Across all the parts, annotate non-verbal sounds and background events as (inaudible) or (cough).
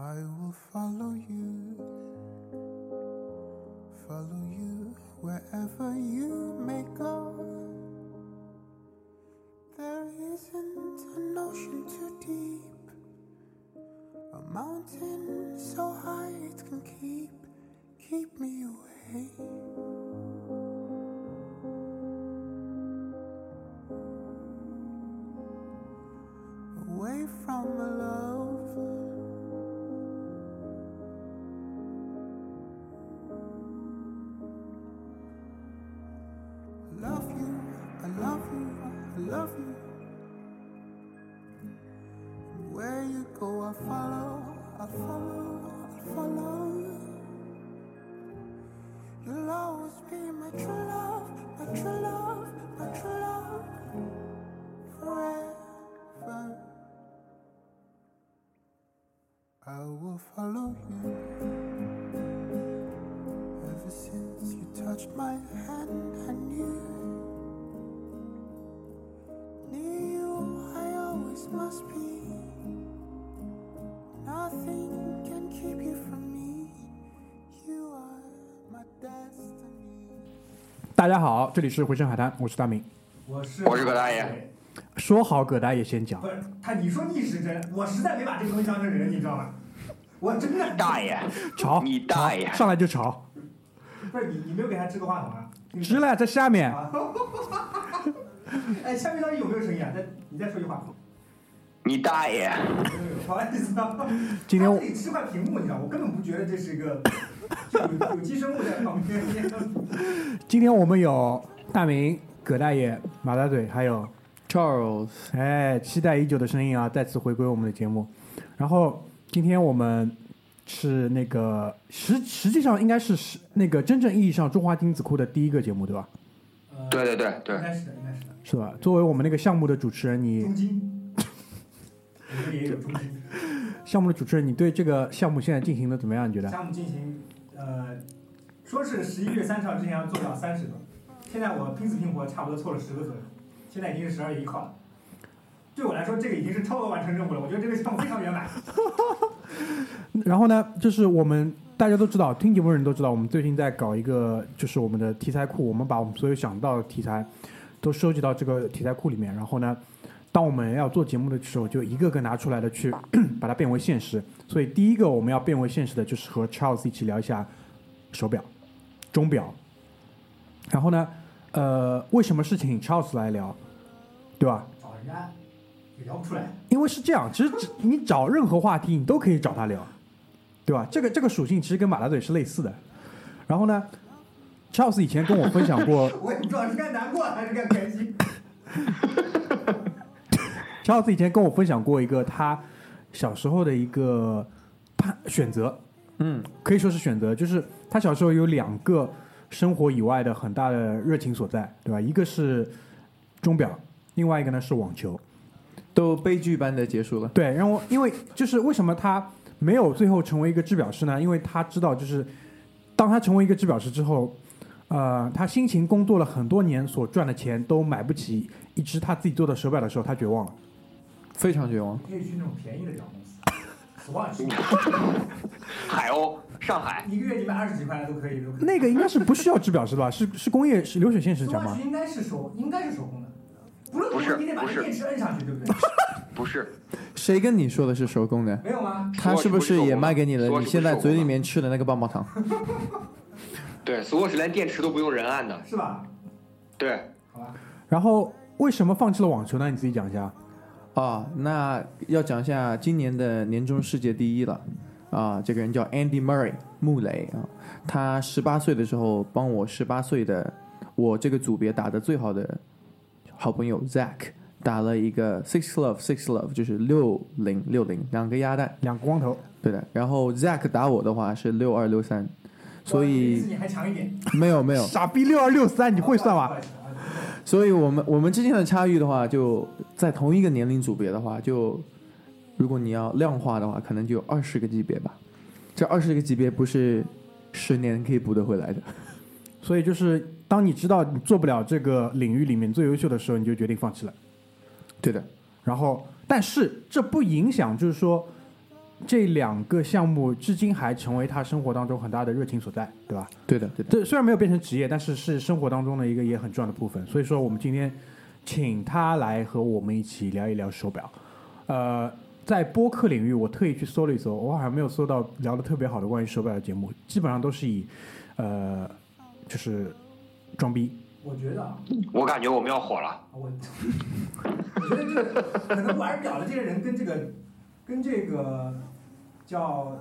I will follow you, follow you wherever you may go. There isn't an ocean too deep, a mountain so high it can keep, keep me away. 大家好，这里是回声海滩，我是大明。我是我是葛大爷。说好葛大爷先讲不，是他，你说逆时针，我实在没把这个东西当成人，你知道吗？我真的大爷，(laughs) 吵，你大爷上来就吵，不是你，你没有给他支个话筒啊？支了在下面。啊！(laughs) 哎，下面到底有没有声音啊？再你再说句话。你大爷！不好意思啊。今天我自己吃块屏幕，你知道，我根本不觉得这是一个有有机生物在旁边。(laughs) 今天我们有大明、葛大爷、马大嘴，还有 Charles，哎期待已久的声音啊，再次回归我们的节目。然后今天我们是那个实实际上应该是是那个真正意义上中华精子库的第一个节目，对吧？呃对对对对应该是的，应该是的。是吧？作为我们那个项目的主持人，你 (laughs) 项目的主持人，你对这个项目现在进行的怎么样？你觉得？项目进行，呃，说是十一月三十号之前要做到三十个，现在我拼死拼活差不多凑了十个左右，现在已经是十二月一号了。对我来说，这个已经是超额完成任务了。我觉得这个项目非常圆满。(laughs) 然后呢，就是我们大家都知道，听节目的人都知道，我们最近在搞一个，就是我们的题材库，我们把我们所有想到的题材都收集到这个题材库里面。然后呢，当我们要做节目的时候，就一个个拿出来的去 (clears throat) 把它变为现实。所以第一个我们要变为现实的，就是和 Charles 一起聊一下手表、钟表。然后呢，呃，为什么是请 Charles 来聊，对吧？找人家也聊不出来。因为是这样，其实你找任何话题，你都可以找他聊，对吧？这个这个属性其实跟马大嘴是类似的。然后呢，Charles 以前跟我分享过 (laughs) 我也不知道是该难过还是该开心。(laughs)，Charles 以前跟我分享过一个他小时候的一个判选择，嗯，可以说是选择，就是他小时候有两个生活以外的很大的热情所在，对吧？一个是钟表，另外一个呢是网球。都悲剧般的结束了。对，然后因为就是为什么他没有最后成为一个制表师呢？因为他知道，就是当他成为一个制表师之后，呃，他辛勤工作了很多年所赚的钱都买不起一只他自己做的手表的时候，他绝望了。非常绝望。可以去那种便宜的表公司，(laughs) Swatch，(laughs) 海鸥，上海，一个月你买二十几块都可以，都可以。那个应该是不需要制表师吧？是是工业是流水线时讲吗应该是手，应该是手工的。不是你得把不是那电池摁上去，对不对？(laughs) 不是，谁跟你说的是手工的？没有吗？他是不是也卖给你了？你现在嘴里面吃的那个棒棒糖？对，Swatch 连电池都不用人按的，是吧？对，好吧。然后为什么放弃了网球呢？你自己讲一下。啊，那要讲一下今年的年终世界第一了。啊，这个人叫 Andy Murray 穆雷啊，他十八岁的时候帮我十八岁的我这个组别打的最好的好朋友 Zach 打了一个 Six Love Six Love，就是六零六零两个鸭蛋，两个光头，对的。然后 Zach 打我的话是六二六三，所以次你还强一点。没有没有，傻逼六二六三，你会算吗？所以我们我们之间的差异的话，就在同一个年龄组别的话，就如果你要量化的话，可能就二十个级别吧。这二十个级别不是十年可以补得回来的。(laughs) 所以就是当你知道你做不了这个领域里面最优秀的时候，你就决定放弃了。对的，然后，但是这不影响，就是说，这两个项目至今还成为他生活当中很大的热情所在，对吧？对的，对的。这虽然没有变成职业，但是是生活当中的一个也很重要的部分。所以说，我们今天请他来和我们一起聊一聊手表。呃，在播客领域，我特意去搜了一搜，我好像没有搜到聊的特别好的关于手表的节目，基本上都是以呃就是装逼。我觉得啊，我感觉我们要火了。我 (laughs) 我觉得这个可能玩表的这些人跟这个跟这个叫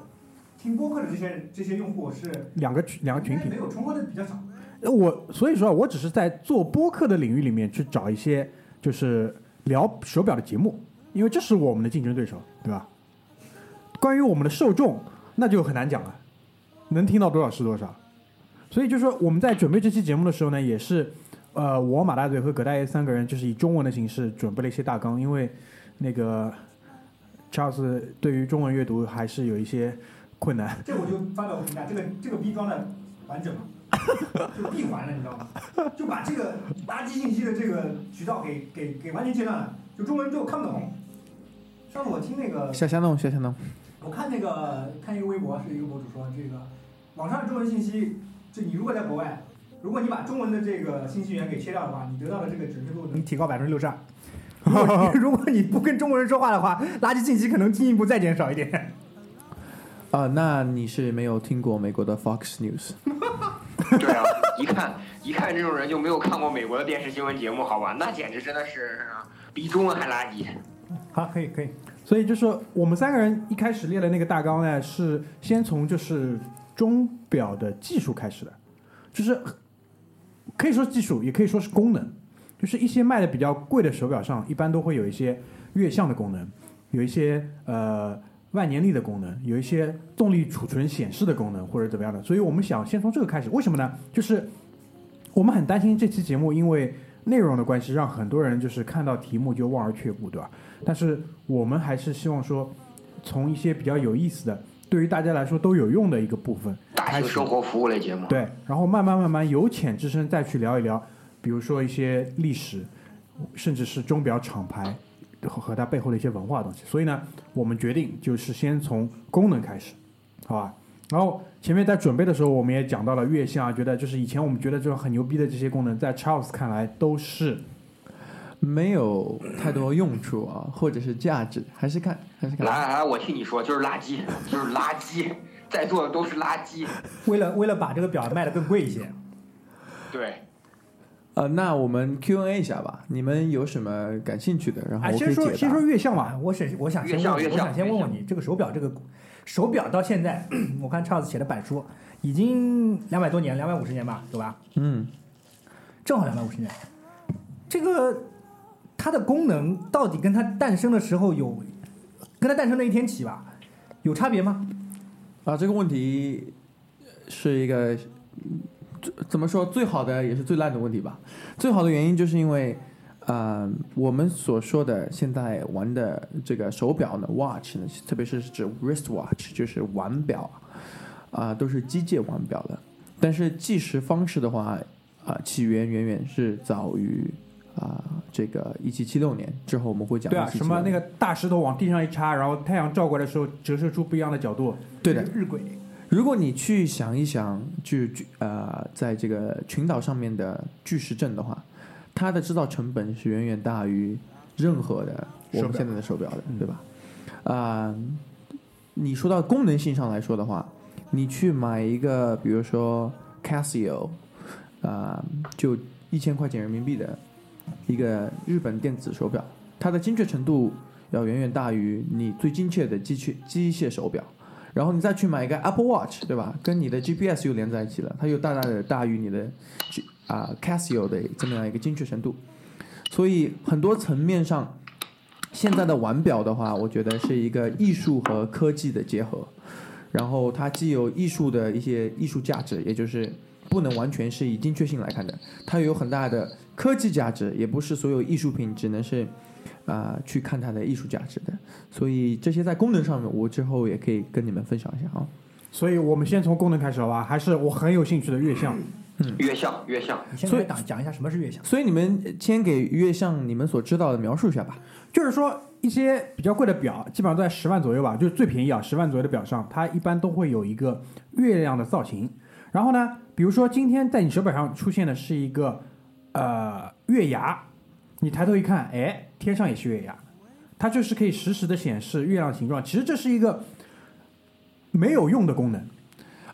听播客的这些这些用户是两个群两个群体没。有重合的比较少。呃我所以说啊，我只是在做播客的领域里面去找一些就是聊手表的节目，因为这是我们的竞争对手，对吧？关于我们的受众，那就很难讲了，能听到多少是多少。所以就是说，我们在准备这期节目的时候呢，也是呃，我马大嘴和葛大爷三个人就是以中文的形式准备了一些大纲，因为那个 Charles 对于中文阅读还是有一些困难。这我就发表评价，这个这个逼装的完整吗？(laughs) 就闭环了，你知道吗？就把这个垃圾信息的这个渠道给给给完全切断了，就中文就看不懂。上次我听那个，夏香弄，夏香弄。我看那个看一个微博，是一个博主说，这个网上的中文信息，就你如果在国外，如果你把中文的这个信息源给切掉的话，你得到的这个准确度能提高百分之六十二。(laughs) 如果你不跟中国人说话的话，(laughs) 垃圾信息可能进一步再减少一点。啊、那你是没有听过美国的 Fox News？(laughs) 对啊，一看一看这种人就没有看过美国的电视新闻节目，好吧？那简直真的是比中文还垃圾。好，可以可以。所以就是说我们三个人一开始列的那个大纲呢，是先从就是钟表的技术开始的，就是可以说是技术，也可以说是功能。就是一些卖的比较贵的手表上，一般都会有一些月相的功能，有一些呃万年历的功能，有一些动力储存显示的功能或者怎么样的。所以我们想先从这个开始，为什么呢？就是我们很担心这期节目因为内容的关系，让很多人就是看到题目就望而却步，对吧？但是我们还是希望说，从一些比较有意思的，对于大家来说都有用的一个部分大开始，型生活服务类节目，对，然后慢慢慢慢由浅至深再去聊一聊，比如说一些历史，甚至是钟表厂牌和和它背后的一些文化东西。所以呢，我们决定就是先从功能开始，好吧？然后前面在准备的时候，我们也讲到了月相，觉得就是以前我们觉得这种很牛逼的这些功能，在 Charles 看来都是没有太多用处啊，或者是价值，还是看还是看。来来来，我替你说，就是垃圾，就是垃圾，在座的都是垃圾。为了为了把这个表卖的更贵一些，对，呃，那我们 Q&A 一下吧，你们有什么感兴趣的，然后哎，我可以解答。先说先说月相吧，我是我想先问，我想先问问你，这个手表这个手表到现在，我看 Charles 写的板书已经两百多年，两百五十年吧，对吧？嗯，正好两百五十年。这个它的功能到底跟它诞生的时候有，跟它诞生那一天起吧，有差别吗？啊，这个问题是一个嗯怎么说最好的也是最烂的问题吧。最好的原因就是因为，呃，我们所说的现在玩的这个手表呢，watch 呢，特别是指 wristwatch，就是腕表啊、都是机械腕表的。但是计时方式的话，啊、起源远远是早于啊、这个一七七六年之后，我们会讲对啊，什么那个大石头往地上一插，然后太阳照过来的时候折射出不一样的角度。对的，日晷。如果你去想一想，就就呃，在这个群岛上面的巨石阵的话，它的制造成本是远远大于任何的我们现在的手表的，嗯对吧？啊、你说到功能性上来说的话，你去买一个，比如说 Casio，啊、就一千块钱人民币的一个日本电子手表，它的精确程度要远远大于你最精确的机械机械手表。然后你再去买一个 Apple Watch，对吧？跟你的 GPS 又连在一起了，它又大大的大于你的 G 啊、Casio 的这么样一个精确程度。所以很多层面上，现在的腕表的话，我觉得是一个艺术和科技的结合。然后它既有艺术的一些艺术价值，也就是不能完全是以精确性来看的，它有很大的科技价值，也不是所有艺术品只能是啊、去看它的艺术价值的。所以这些在功能上面，我之后也可以跟你们分享一下啊。所以我们先从功能开始好吧？还是我很有兴趣的月相。嗯月相月相，你先所以讲讲一下什么是月相。所以你们先给月相你们所知道的描述一下吧。就是说，一些比较贵的表，基本上都在十万左右吧，就是最便宜啊，十万左右的表上，它一般都会有一个月亮的造型。然后呢，比如说今天在你手表上出现的是一个呃月牙，你抬头一看，哎，天上也是月牙，它就是可以实时的显示月亮形状。其实这是一个没有用的功能。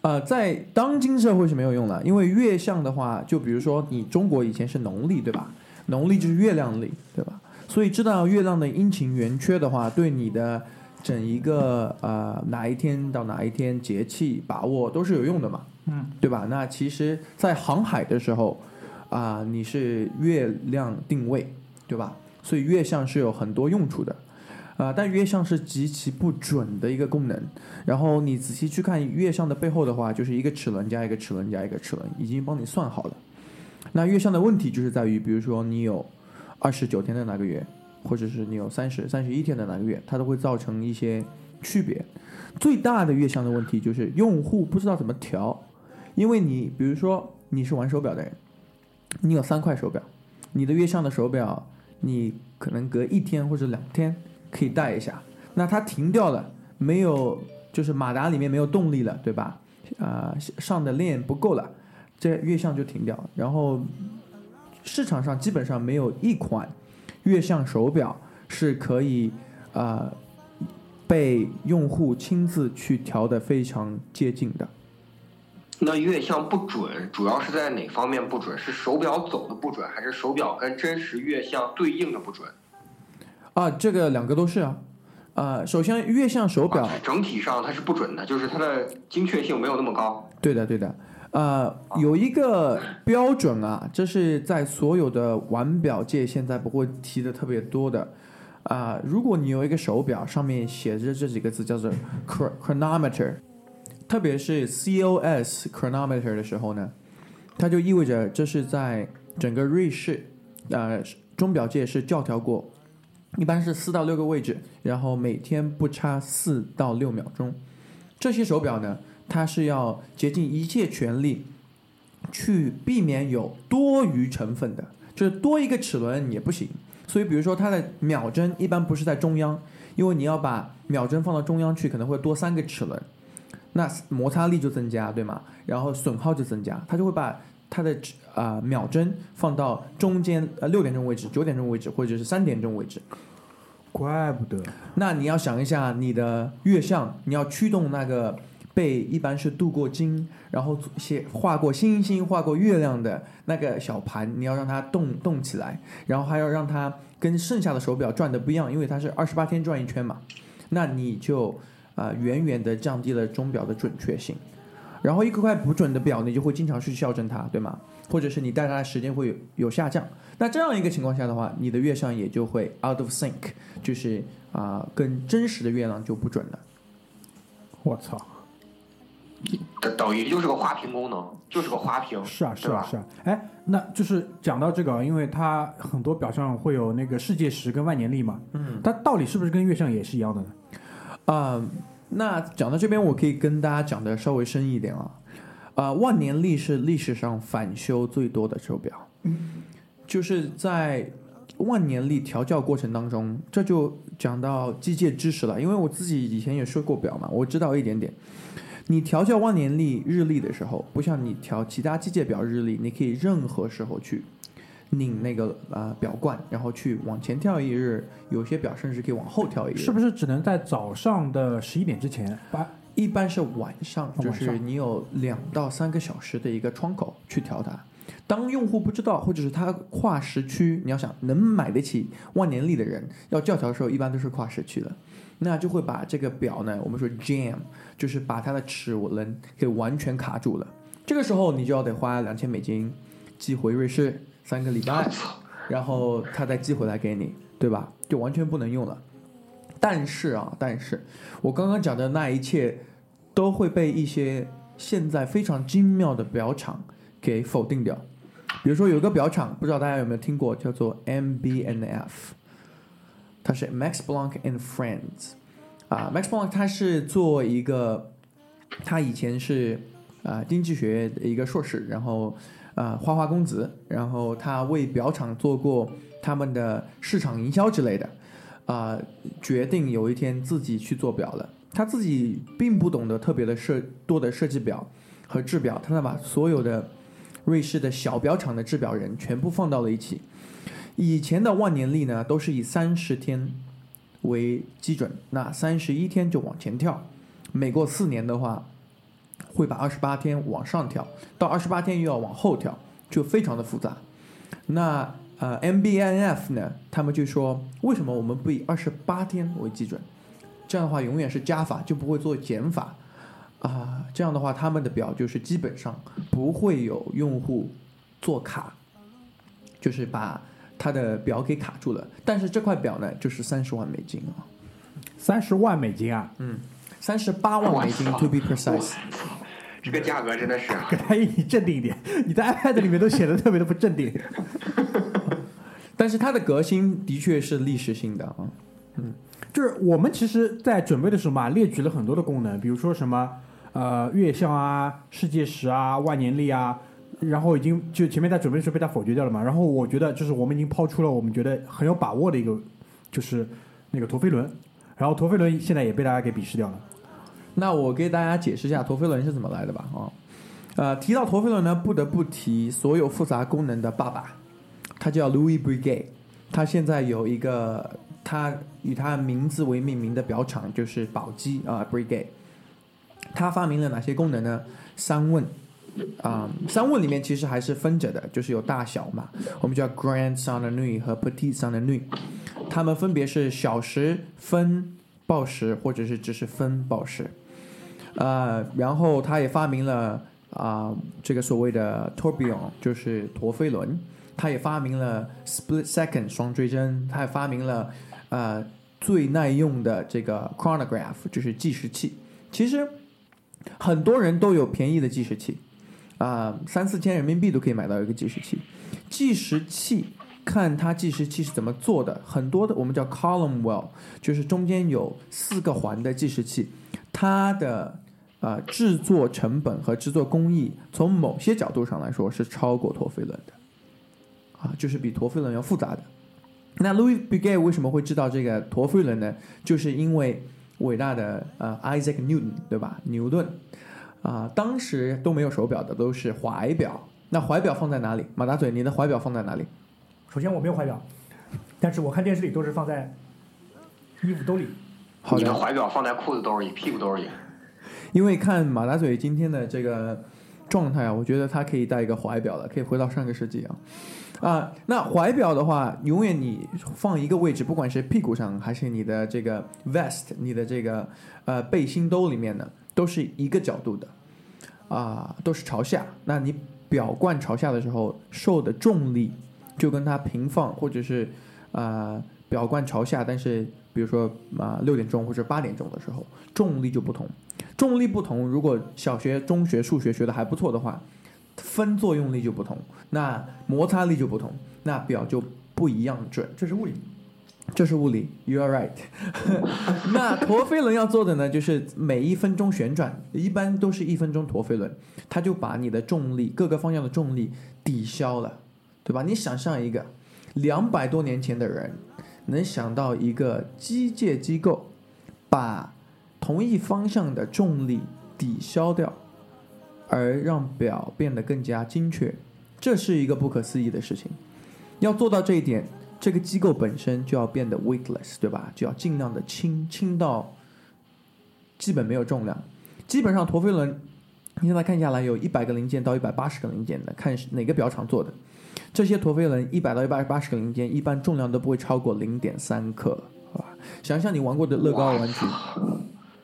呃，在当今社会是没有用的，因为月相的话，就比如说你中国以前是农历，对吧？农历就是月亮历，对吧？所以知道月亮的阴晴圆缺的话，对你的整一个呃哪一天到哪一天节气把握都是有用的嘛，嗯，对吧？那其实，在航海的时候啊、你是月亮定位，对吧？所以月相是有很多用处的。啊、但月相是极其不准的一个功能。然后你仔细去看月相的背后的话，就是一个齿轮加一个齿轮加一个齿轮，已经帮你算好了。那月相的问题就是在于，比如说你有二十九天的哪个月，或者是你有三十三十一天的哪个月，它都会造成一些区别。最大的月相的问题就是用户不知道怎么调，因为你比如说你是玩手表的人，你有三块手表，你的月相的手表，你可能隔一天或者两天可以戴一下，那它停掉了，没有就是马达里面没有动力了，对吧？啊、上的链不够了，这月相就停掉。然后市场上基本上没有一款月相手表是可以啊、被用户亲自去调的非常接近的。那月相不准，主要是在哪方面不准？是手表走的不准，还是手表跟真实月相对应的不准？啊，这个两个都是啊。呃，首先月相手表啊整体上它是不准的，就是它的精确性没有那么高。对的，对的。呃，有一个标准啊，这是在所有的腕表界现在不会提的特别多的。啊、如果你有一个手表上面写着这几个字叫做 chro- chronometer，特别是 COS chronometer 的时候呢，它就意味着这是在整个瑞士呃钟表界是教条过，一般是四到六个位置，然后每天不差四到六秒钟。这些手表呢，它是要竭尽一切全力去避免有多余成分的，就是多一个齿轮也不行。所以，比如说它的秒针一般不是在中央，因为你要把秒针放到中央去，可能会多三个齿轮，那摩擦力就增加，对吗？然后损耗就增加，它就会把它的啊、秒针放到中间呃六点钟位置、九点钟位置或者是三点钟位置。怪不得，那你要想一下，你的月相，你要驱动那个被一般是镀过金，然后写画过星星、画过月亮的那个小盘，你要让它动动起来，然后还要让它跟剩下的手表转的不一样，因为它是二十八天转一圈嘛，那你就啊、呃远远的降低了钟表的准确性。然后一块不准的表，你就会经常去校正它，对吗？或者是你戴它的时间会有有下降。那这样一个情况下的话，你的月相也就会 out of sync，就是啊、跟真实的月亮就不准了。我操！等等于就是个花瓶功能，就是个花瓶。是啊，是，啊是啊。哎，那就是讲到这个啊，因为它很多表上会有那个世界时跟万年历嘛，嗯，它道理是不是跟月相也是一样的呢？啊、那讲到这边，我可以跟大家讲的稍微深一点啊。啊、万年历是历史上返修最多的手表，就是在万年历调教过程当中，这就讲到机械知识了。因为我自己以前也说过表嘛，我知道一点点。你调教万年历日历的时候，不像你调其他机械表日历，你可以任何时候去拧那个啊、呃表冠，然后去往前跳一日，有些表甚至可以往后跳一日。是不是只能在早上的十一点之前把？一般是晚上，哦晚上就是你有两到三个小时的一个窗口去调它。当用户不知道，或者是他跨时区，你要想能买得起万年历的人，要校调的时候，一般都是跨时区的，那就会把这个表呢，我们说 jam，就是把它的齿轮给完全卡住了。这个时候你就要得花两千美金寄回瑞士三个礼拜，然后他再寄回来给你，对吧？就完全不能用了。但是啊，但是我刚刚讲的那一切都会被一些现在非常精妙的表厂给否定掉。比如说有一个表厂，不知道大家有没有听过，叫做 MBNF，它是 Max Planck and Friends 啊，Max Planck 他是做一个，他以前是啊经济学的一个硕士，然后啊花花公子，然后他为表厂做过他们的市场营销之类的。啊、决定有一天自己去做表了。他自己并不懂得特别的设多的设计表和制表，他把所有的瑞士的小表厂的制表人全部放到了一起。以前的万年历呢，都是以三十天为基准，那三十一天就往前跳，每过四年的话，会把二十八天往上调，到二十八天又要往后调，就非常的复杂。那呃，MBNF 呢，他们就说，为什么我们不以二十八天为基准？这样的话永远是加法，就不会做减法啊、这样的话，他们的表就是基本上不会有用户做卡，就是把他的表给卡住了。但是这块表呢，就是三十万美金啊，三十万美金啊，嗯三十八万美金 to be precise。这个价格真的是啊给大爷你镇定一点，你在 iPad 里面都显得特别的不镇定。(laughs) 但是它的革新的确是历史性的啊。嗯就是我们其实，在准备的时候嘛，列举了很多的功能，比如说什么呃月相啊、世界时啊、万年历啊，然后已经就前面在准备的时候被他否决掉了嘛。然后我觉得就是我们已经抛出了我们觉得很有把握的一个，就是那个陀飞轮，然后陀飞轮现在也被大家给鄙视掉了。那我给大家解释一下陀飞轮是怎么来的吧啊。呃，提到陀飞轮呢，不得不提所有复杂功能的爸爸，他叫 Louis Breguet，他现在有一个他以他名字为命名的表厂，就是宝鸡啊、Breguet。他发明了哪些功能呢？三问啊、三问里面其实还是分着的，就是有大小嘛，我们叫 Grand s o n n u 和 Petit s o n n u 它们分别是小时分报时，或者是只是分报时。呃，然后他也发明了啊、这个所谓的 torbion 就是陀飞轮。他也发明了 split second 双追针，他也发明了呃最耐用的这个 chronograph，就是计时器。其实很多人都有便宜的计时器，啊、三四千人民币都可以买到一个计时器。计时器看它计时器是怎么做的，很多的我们叫 column well，就是中间有四个环的计时器，它的呃制作成本和制作工艺，从某些角度上来说是超过陀飞轮的，啊，就是比陀飞轮要复杂的。那 Louis Breguet 为什么会知道这个陀飞轮呢？就是因为伟大的呃 Isaac Newton 对吧？牛顿啊、当时都没有手表的，都是怀表。那怀表放在哪里？马大嘴，你的怀表放在哪里？首先我没有怀表，但是我看电视里都是放在衣服兜里。好的，你的怀表放在裤子兜里、屁股兜里。(laughs) 因为看马大嘴今天的这个状态啊，我觉得他可以戴一个怀表了，可以回到上个世纪啊。啊，那怀表的话，永远你放一个位置，不管是屁股上还是你的这个 vest，你的这个呃背心兜里面呢，都是一个角度的，啊，都是朝下。那你表冠朝下的时候，受的重力就跟它平放或者是啊、表冠朝下，但是比如说啊六、点钟或者八点钟的时候，重力就不同。重力不同，如果小学、中学数学学的还不错的话，分作用力就不同，那摩擦力就不同，那表就不一样准。这是物理。这是物理，You are right。(laughs) 那陀飞轮要做的呢，就是每一分钟旋转，一般都是一分钟陀飞轮，它就把你的重力各个方向的重力抵消了，对吧？你想象一个两百多年前的人能想到一个机械机构把同一方向的重力抵消掉，而让表变得更加精确，这是一个不可思议的事情。要做到这一点，这个机构本身就要变得 weightless，对吧？就要尽量的轻，轻到基本没有重量。基本上陀飞轮，你现在看下来有一百个零件到一百八十个零件的，看哪个表厂做的。这些陀飞轮一百到一百八十个零件，一般重量都不会超过零点三克，好吧？想想你玩过的乐高玩具，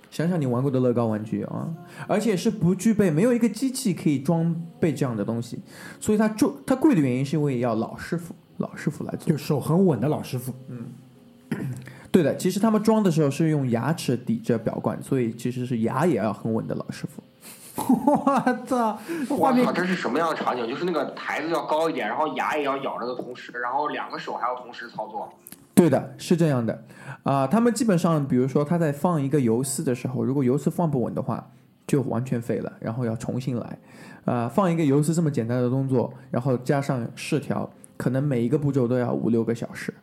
想想你玩过的乐高玩具啊，而且是不具备，没有一个机器可以装备这样的东西，所以它就它贵的原因是因为要老师傅老师傅来做就。手很稳的老师傅，嗯 (coughs) 对的，其实他们装的时候是用牙齿抵着表冠，所以其实是牙也要很稳的老师傅。我操，画面我靠，这是什么样的场景？就是那个台子要高一点，然后牙也要咬着的同时，然后两个手还要同时操作。对的，是这样的，啊、他们基本上，比如说他在放一个游丝的时候，如果游丝放不稳的话，就完全废了，然后要重新来。啊、放一个游丝这么简单的动作，然后加上试条，可能每一个步骤都要五六个小时。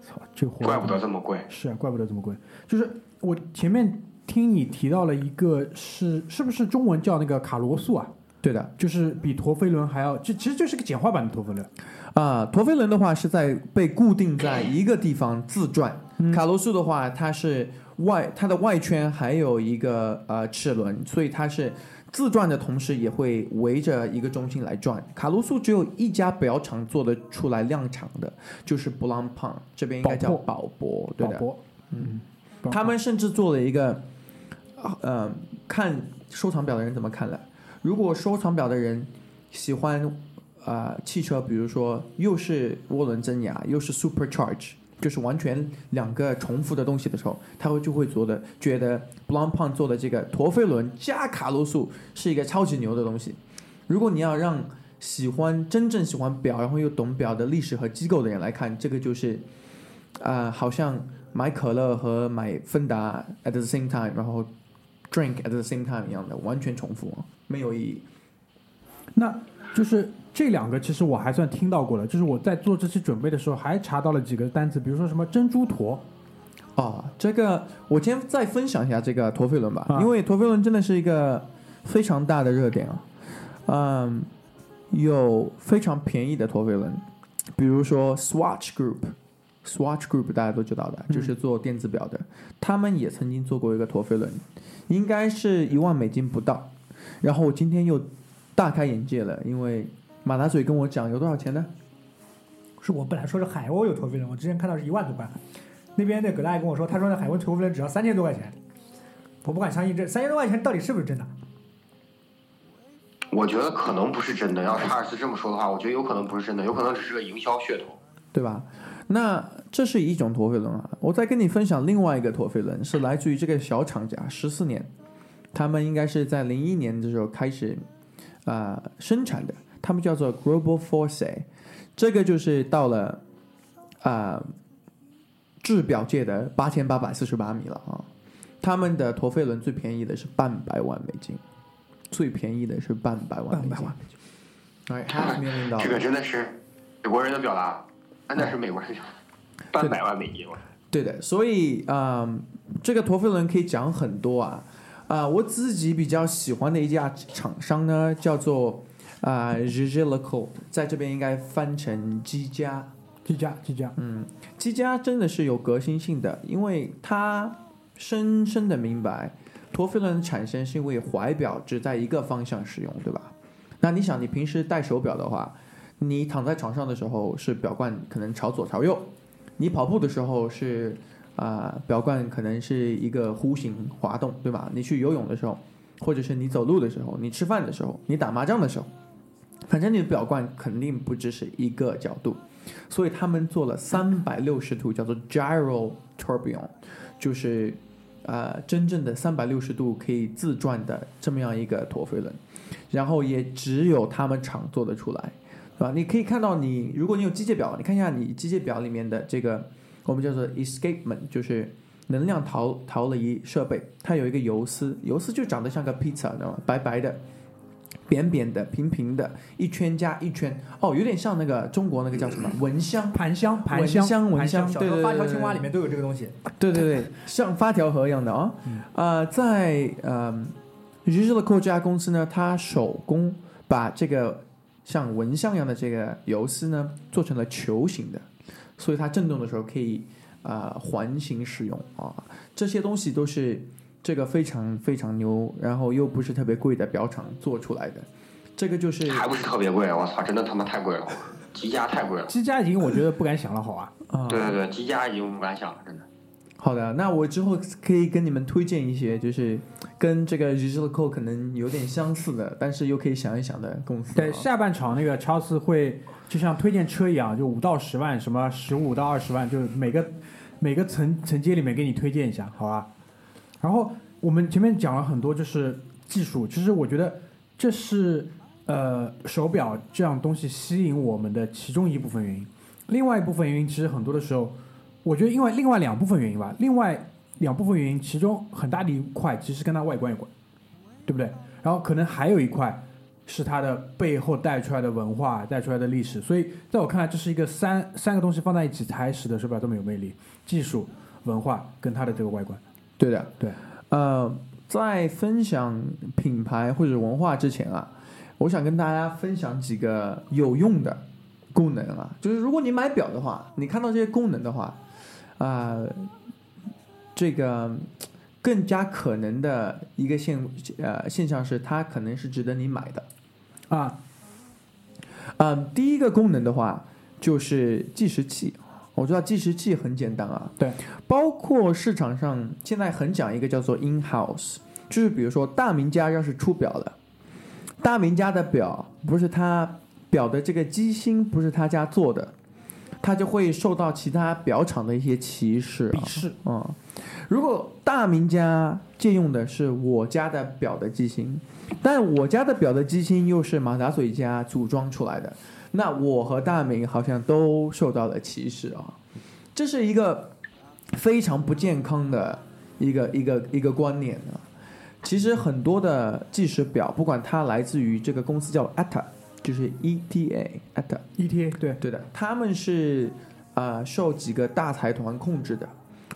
操，这货怪不得这么贵。是啊，怪不得这么贵。就是我前面听你提到了一个是是不是中文叫那个卡罗素啊？对的，就是比陀飞轮还要，这其实就是个简化版的陀飞轮。啊，陀飞轮的话是在被固定在一个地方自转，卡罗素的话它是外它的外圈还有一个呃齿轮，所以它是自转的同时也会围着一个中心来转。卡罗素只有一家表厂做得出来量产的，就是布朗胖这边应该叫宝博，对的，嗯，他们甚至做了一个，呃，看收藏表的人怎么看了。如果收藏表的人喜欢啊、汽车，比如说又是涡轮增压，又是 supercharge，就是完全两个重复的东西的时候，他会就会觉得觉得 Blancpain 做的这个陀飞轮加卡罗素是一个超级牛的东西。如果你要让喜欢真正喜欢表，然后又懂表的历史和机构的人来看，这个就是啊、好像买可乐和买芬达 at the same time，然后 drink at the same time 一样的，完全重复，没有意义。那就是这两个，其实我还算听到过了。就是我在做这期准备的时候，还查到了几个单词，比如说什么珍珠陀，啊，这个我今天再分享一下这个陀飞轮吧，啊因为陀飞轮真的是一个非常大的热点啊。嗯，有非常便宜的陀飞轮，比如说 Swatch Group，Swatch Group 大家都知道的，就是做电子表的，他们也曾经做过一个陀飞轮，应该是一万美金不到。然后我今天又大开眼界了，因为马达嘴跟我讲有多少钱呢？是我本来说是海鸥有陀飞轮，我之前看到是一万多块，那边的葛大爷跟我说，他说那海鸥陀飞轮只要三千多块钱，我不敢相信这三千多块钱到底是不是真的。我觉得可能不是真的。要是查尔斯这么说的话，我觉得有可能不是真的，有可能只是个营销噱头。对吧？那这是一种陀飞轮啊。我再跟你分享另外一个陀飞轮，是来自于这个小厂家，十四年，他们应该是在零一年的时候开始啊、呃生产的，他们叫做 Global Force，这个就是到了啊、制表界的八千八百四十八米了啊。他们的陀飞轮最便宜的是半百万美金，最便宜的是半百万美金，半百万哎，half million 这个。真的是美国人的表达，那是美国人 (laughs) 的表达，半百万美金。我对的，所以啊、嗯这个陀飞轮可以讲很多啊。啊、我自己比较喜欢的一家厂商呢，叫做啊 r i g i l a c o 在这边应该翻成积家。积家，积家，嗯，积家真的是有革新性的，因为它深深的明白，陀飞轮产生是因为怀表只在一个方向使用，对吧？那你想，你平时戴手表的话，你躺在床上的时候是表冠可能朝左朝右，你跑步的时候是啊、表冠可能是一个弧形滑动，对吧？你去游泳的时候，或者是你走路的时候，你吃饭的时候，你打麻将的时候，反正你的表冠肯定不只是一个角度。所以他们做了三百六十度，叫做 gyro tourbillon，就是呃真正的三百六十度可以自转的这么样一个陀飞轮，然后也只有他们厂做得出来，对吧？你可以看到你，如果你有机械表，你看一下你机械表里面的这个我们叫做 escapement，就是能量逃逃离设备，它有一个游丝，游丝就长得像个 pizza，知道吗？白白的。扁扁的、平平的，一圈加一圈，哦，有点像那个中国那个叫什么 (coughs) 蚊香，盘香盘蚊香，香蚊香，小对发条青蛙里面都有这个东西。对对对，像发条盒一样的啊。呃，在呃 r i g i l a c o 这家公司呢，它手工把这个像蚊香一样的这个游丝呢做成了球形的，所以它震动的时候可以啊、呃环形使用啊。这些东西都是这个非常非常牛，然后又不是特别贵的表厂做出来的。这个就是还不是特别贵，我操，真的他妈太贵了，积家太贵了。积家已经我觉得不敢想了，好吧？啊，对对对，积家已经不敢想了，真的。好的，那我之后可以跟你们推荐一些，就是跟这个 r i g i l c o 可能有点相似的，但是又可以想一想的公司、对，下半场那个乔斯会就像推荐车一样，就五到十万，什么十五到二十万，就是每个每个层层阶里面给你推荐一下，好吧？然后我们前面讲了很多就是技术，其实我觉得这是呃手表这样东西吸引我们的其中一部分原因。另外一部分原因，其实很多的时候，我觉得因为另外两部分原因吧，另外两部分原因，其中很大的一块其实跟它外观有关，对不对？然后可能还有一块是它的背后带出来的文化、带出来的历史。所以在我看来，这是一个三三个东西放在一起才使得手表这么有魅力：技术、文化跟它的这个外观。对的，对。呃，在分享品牌或者文化之前啊，我想跟大家分享几个有用的功能啊，就是如果你买表的话，你看到这些功能的话，啊、这个更加可能的一个现呃现象是，它可能是值得你买的。啊，嗯，第一个功能的话就是计时器。我知道计时器很简单啊，对，包括市场上现在很讲一个叫做 in house，就是比如说大名家要是出表了，大名家的表不是他表的这个机芯不是他家做的，他就会受到其他表厂的一些歧视、啊。鄙视。嗯，如果大名家借用的是我家的表的机芯，但我家的表的机芯又是马达嘴家组装出来的，那我和大明好像都受到了歧视啊，这是一个非常不健康的一个一个一个观念啊。其实很多的计时表，不管它来自于这个公司叫 ETA，就是 ETA ETA，ETA 对，对的，他们是呃受几个大财团控制的，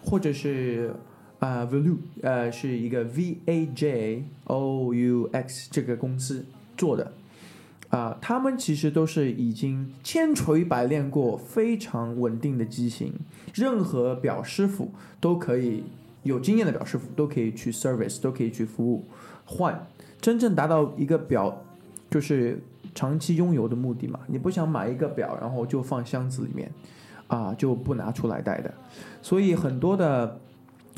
或者是呃 Value 呃是一个 V A J O U X 这个公司做的。啊、他们其实都是已经千锤百炼过、非常稳定的机型，任何表师傅都可以有经验的表师傅都可以去 service，都可以去服务换，真正达到一个表就是长期拥有的目的嘛。你不想买一个表，然后就放箱子里面啊，就不拿出来戴的。所以很多的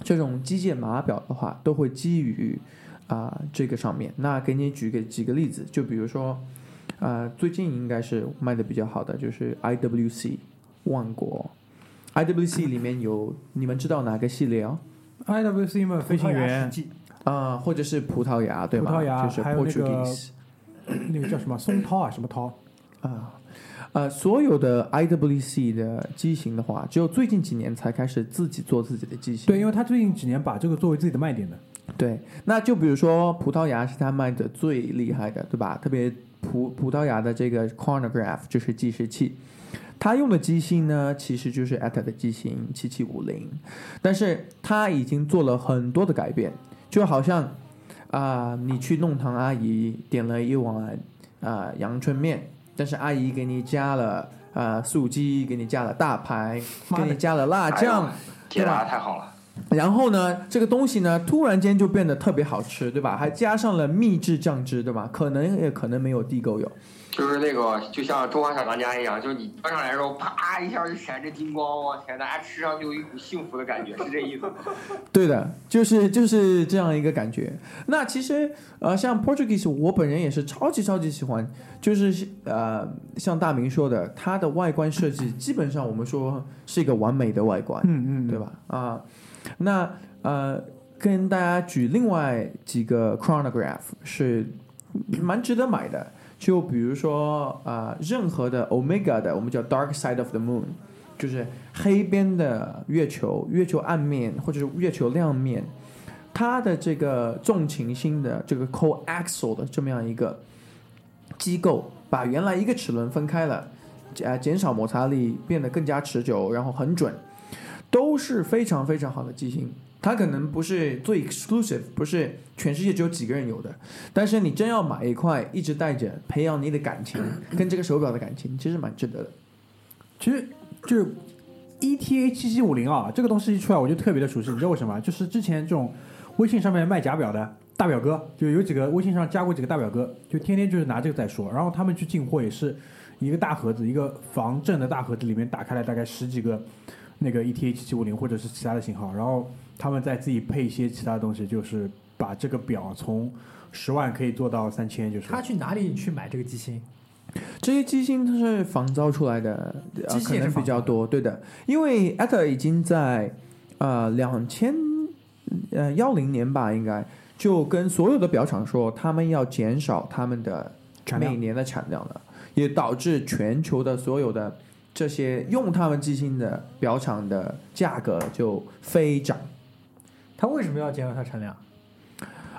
这种机械码表的话，都会基于啊、这个上面。那给你举个几个例子，就比如说啊、最近应该是卖的比较好的就是 IWC 万国。IWC 里面有你们知道哪个系列哦？IWC 嘛，飞行员，啊、或者是葡萄牙对吗？葡萄牙就是还有那个 Portuguese (clears throat) 那个叫什么松涛啊，什么涛？啊，呃，所有的 IWC 的机型的话，只有最近几年才开始自己做自己的机型。对，因为他最近几年把这个作为自己的卖点的。对，那就比如说葡萄牙是他卖的最厉害的，对吧？特别葡葡萄牙的这个 chronograph 就是计时器，他用的机芯呢，其实就是 ETA 的机芯七七五零，但是他已经做了很多的改变，就好像啊、你去弄堂阿姨点了一碗啊、阳春面，但是阿姨给你加了啊、素鸡，给你加了大排，给你加了辣酱。解答的太好了。然后呢，这个东西呢，突然间就变得特别好吃，对吧？还加上了秘制酱汁，对吧？可能也可能没有地沟油。就是那个，就像中华小当家一样，就是你端上来的时候，啪一下就闪着金光，我天，大家吃上就有一股幸福的感觉，是这意思吗？(laughs) 对的，就是就是这样一个感觉。那其实呃，像 Portuguese，我本人也是超级超级喜欢，就是呃，像大明说的，它的外观设计基本上我们说是一个完美的外观。嗯嗯，对？吧？啊、那呃，跟大家举另外几个 chronograph 是蛮值得买的。就比如说啊、任何的 omega 的，我们叫 dark side of the moon，就是黑边的月球、月球暗面或者是月球亮面，它的这个重琴芯的这个 coaxial 的这么样一个机构，把原来一个齿轮分开了，呃，减少摩擦力，变得更加持久，然后很准。都是非常非常好的机芯。它可能不是最 exclusive，不是全世界只有几个人有的，但是你真要买一块一直带着，培养你的感情，(coughs) 跟这个手表的感情，其实蛮值得的。其实就是 ETA 七七五零啊，这个东西一出来我就特别的熟悉，你知道为什么？就是之前这种微信上面卖假表的大表哥，就有几个微信上加过几个大表哥，就天天就是拿这个在说，然后他们去进货也是一个大盒子，一个防震的大盒子里面打开了大概十几个那个 ETA 七七五零或者是其他的型号，然后他们再自己配一些其他东西，就是把这个表从十万可以做到三千，就是。他去哪里去买这个机芯？这些机芯它是仿造出来的，呃，机器也是可能比较多，对的，因为 ETA 已经在呃两千呃幺零年吧，应该就跟所有的表厂说，他们要减少他们的产每年的产量了，也导致全球的所有的这些用他们机芯的表厂的价格就飞涨他为什么要减少它产量？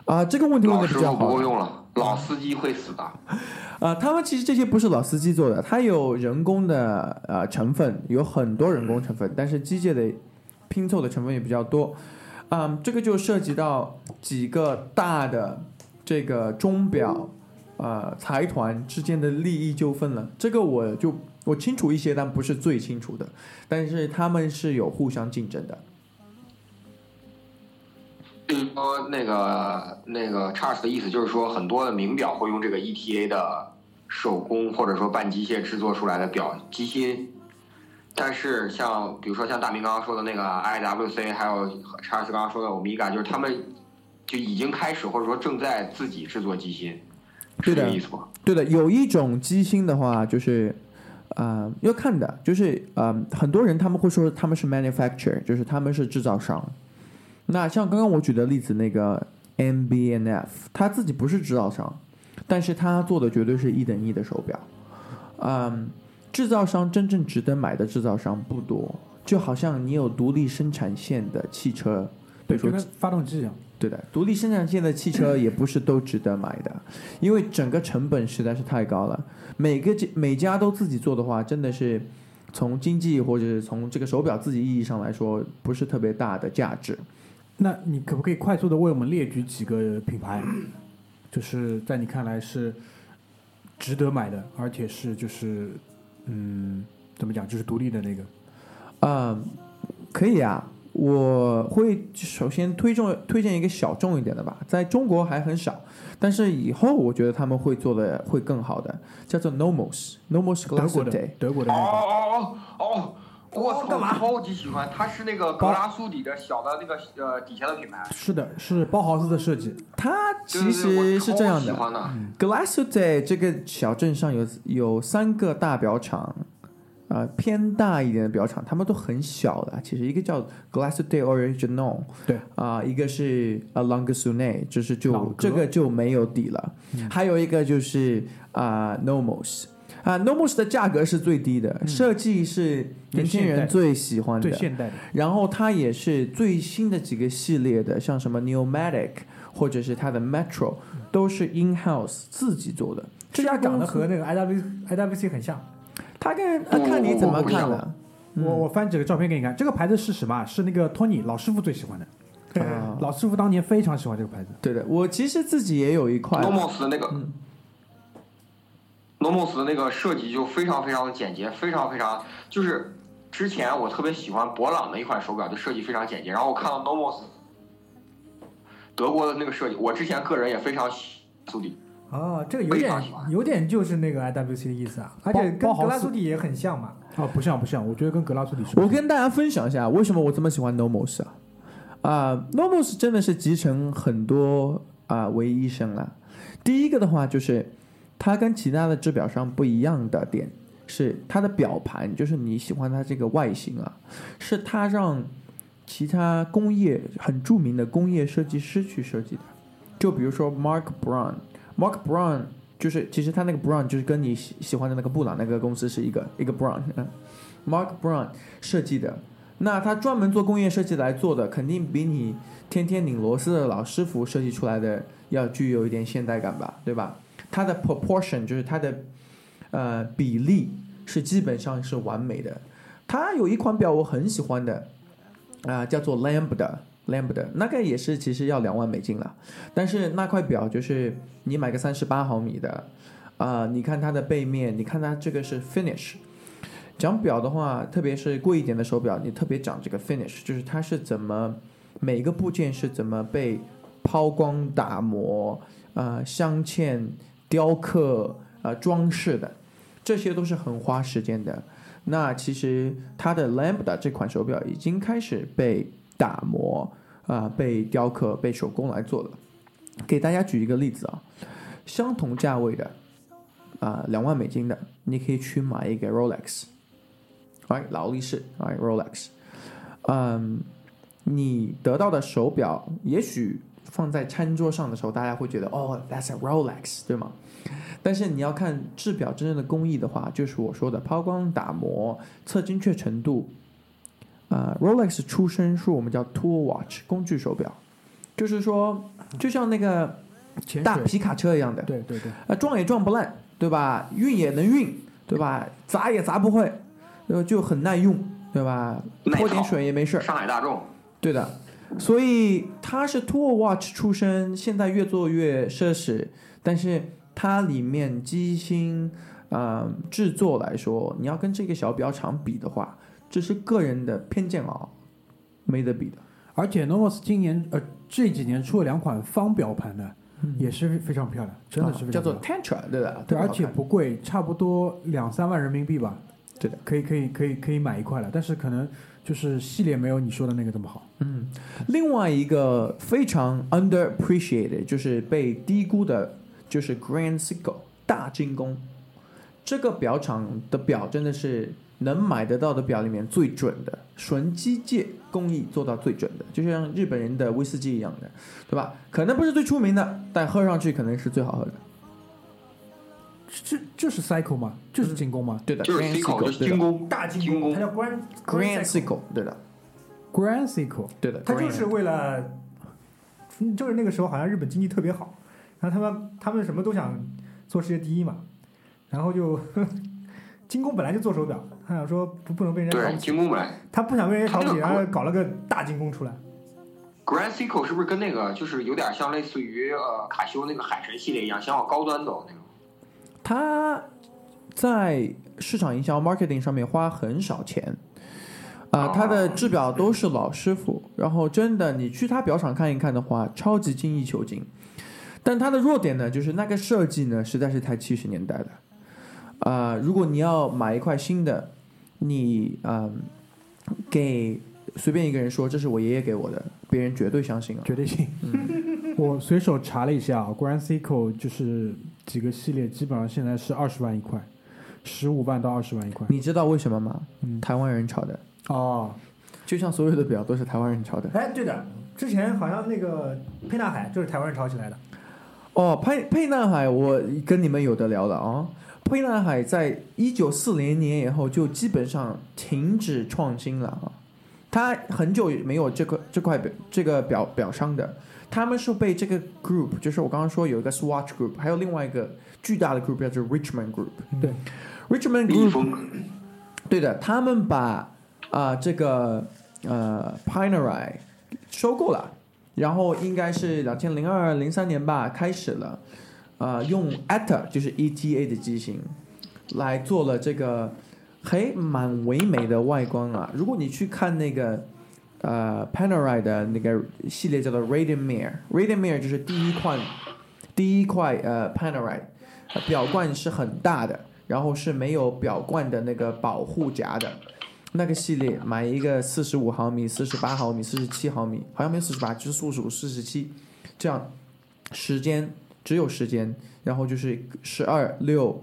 啊、这个问题问老师傅不的比较好够用了，老司机会死的。(laughs) 啊，他们其实这些不是老司机做的，它有人工的呃成分，有很多人工成分，但是机械的拼凑的成分也比较多。嗯，这个就涉及到几个大的这个钟表呃财团之间的利益纠纷了。这个我就我清楚一些，但不是最清楚的。但是他们是有互相竞争的。就是说，那个那个 Charles 的意思就是说，很多的名表会用这个 ETA 的手工或者说半机械制作出来的表机芯，但是像比如说像大明刚刚说的那个 IWC，还有 Charles 刚刚说的 Omega，就是他们就已经开始或者说正在自己制作机芯，是这个意思吗？对的，有一种机芯的话，就是呃要看的，就是呃很多人他们会说他们是 manufacturer，就是他们是制造商。那像刚刚我举的例子，那个 MBNF，他自己不是制造商，但是他做的绝对是一等一的手表。嗯，制造商真正值得买的制造商不多，就好像你有独立生产线的汽车，比对，如说就跟发动机一样。对的，独立生产线的汽车也不是都值得买的，因为整个成本实在是太高了。每个家每家都自己做的话，真的是从经济或者是从这个手表自己意义上来说，不是特别大的价值。那你可不可以快速的为我们列举几个品牌，(clears throat) 就是在你看来是值得买的，而且是就是嗯，怎么讲，就是独立的那个。嗯、可以啊，我会首先推重推荐一个小众一点的吧，在中国还很少，但是以后我觉得他们会做的会更好的，叫做 Nomos，Nomos 德国的。德国的那个，哦哦哦哦！我操，干嘛超级喜欢，它是那个格拉苏底的小的那个呃底下的品牌。是的，是包豪斯的设计。它其实是这样超喜欢的。，Glassday 这个小镇上有有三个大表厂，呃，偏大一点的表厂，他们都很小的。其实一个叫 Glassday Original，对啊、一个是呃 Longasune，就是就这个就没有底了。还有一个就是啊、Nomos。啊，Nomos 的价格是最低的，设计是年轻人最喜欢的，最现代的，然后它也是最新的几个系列的，像什么 Neomatic 或者是它的 Metro，都是 in house 自己做的。这家长得和那个 IW IWC 很像。它跟呃看你怎么看了。我我翻几个照片给你看，这个牌子是什么啊？是那个托尼老师傅最喜欢的，对 (laughs) 老师傅当年非常喜欢这个牌子。对的，我其实自己也有一块。Nomos 的那个、嗯 Nomos 的那个设计就非常非常的简洁，非常非常就是之前我特别喜欢博朗的一款手表，就设计非常简洁。然后我看到 Nomos 德国的那个设计，我之前个人也非常喜苏迪。哦，这个有点有点就是那个 IWC 的意思啊，而且跟格拉苏蒂也很像嘛。哦，不像不像，我觉得跟格拉苏迪是。我跟大家分享一下为什么我这么喜欢 Nomos 啊？啊、n o m o s 真的是集成很多啊、唯一生了。第一个的话就是它跟其他的制表商不一样的点是它的表盘，就是你喜欢它这个外形啊，是它让其他工业很著名的工业设计师去设计的。就比如说 Mark Brown，Mark Brown 就是其实他那个 Brown 就是跟你喜喜欢的那个布朗那个公司是一个一个 Brown，嗯，Mark Brown 设计的。那他专门做工业设计来做的，肯定比你天天拧螺丝的老师傅设计出来的要具有一点现代感吧，对吧？它的 proportion 就是它的呃比例是基本上是完美的。它有一款表我很喜欢的，啊、叫做 Lambda。Lambda 那个也是其实要两万美金了，但是那块表就是你买个三十八毫米的，啊、你看它的背面，你看它这个是 finish。讲表的话，特别是贵一点的手表，你特别讲这个 finish，就是它是怎么每个部件是怎么被抛光、打磨、呃镶嵌、雕刻、呃装饰的，这些都是很花时间的。那其实它的 Lambda 这款手表已经开始被打磨啊、被雕刻、被手工来做了。给大家举一个例子啊，相同价位的啊两、万美金的，你可以去买一个 Rolex，哎，劳力士，哎，Rolex，嗯，你得到的手表也许放在餐桌上的时候，大家会觉得哦，that's a Rolex，对吗？但是你要看制表真正的工艺的话，就是我说的抛光、打磨、测精确程度。呃、r o l e x 出身是我们叫 tool watch 工具手表，就是说，就像那个大皮卡车一样的，对对对，呃，撞也撞不烂，对吧？运也能运，对吧？砸也砸不坏，呃，就很耐用，对吧？泼点水也没事儿，上海大众，对的。所以它是 Tour Watch 出身，现在越做越奢侈，但是它里面机芯啊、呃制作来说，你要跟这个小表厂比的话，这是个人的偏见啊，没得比的。而且 Novos 今年呃这几年出了两款方表盘的，嗯也是非常漂亮，真的是非常啊叫做漂亮 Tantra，对的，对，而且不贵，差不多两三万人民币吧。对的，可以可以可以可以买一块了，但是可能就是系列没有你说的那个这么好。嗯，另外一个非常 underappreciated，就是被低估的，就是 Grand Seiko 大精工。这个表厂的表真的是能买得到的表里面最准的，纯机械工艺做到最准的，就像日本人的威士忌一样的，对吧？可能不是最出名的，但喝上去可能是最好喝的。这这是 cycle 吗，就是进攻吗。对的，就是 Grand C 口，就是精工大精工，精工它叫 Grand，Grand cycle，对的，Grand cycle，对的，它就是为了，嗯就是那个时候好像日本经济特别好，然后他们他们什么都想做世界第一嘛，然后就精工本来就做手表，他想说不不能被人家瞧对不起，精工本来他不想被人家瞧不起，他那个然后搞了个大精工出来。Grand Cycle 是不是跟那个就是有点像类似于呃卡西欧那个海神系列一样，想往高端走那种？他在市场营销 marketing 上面花很少钱，啊、哦他的制表都是老师傅，然后真的你去他表厂看一看的话，超级精益求精。但他的弱点呢，就是那个设计呢实在是太七十年代了。啊、如果你要买一块新的，你嗯、给随便一个人说这是我爷爷给我的，别人绝对相信啊。绝对性。(laughs) 我随手查了一下啊，Grand cycle 就是几个系列，基本上现在是二十万一块，十五万到二十万一块。你知道为什么吗？嗯台湾人炒的，哦，就像所有的表都是台湾人炒的。哎，对的，之前好像那个沛纳海就是台湾人炒起来的。哦，沛沛纳海，我跟你们有的聊了啊。沛纳海在一九四零年以后就基本上停止创新了啊，他很久没有这个这块表这个表表商的，他们是被这个 group，就是我刚刚说有一个 Swatch Group，还有另外一个巨大的 group 叫做 Richmond Group。对，Richmond 对的，他们把啊、这个呃 Pinerai 收购了，然后应该是两千零二零三年吧开始了，呃，用 ETA 就是 ETA 的机型来做了这个嘿蛮唯美的外观啊。如果你去看那个呃 Panerai 的那个系列叫做 Radiant Mirror，Radiant Mirror 就是第一块第一块呃 Panerai，表冠是很大的，然后是没有表冠的那个保护夹的。那个系列买一个四十五毫米、四十八毫米、四十七毫米，好像没有四十八，就是四十五、四十七，这样时间只有时间，然后就是十二六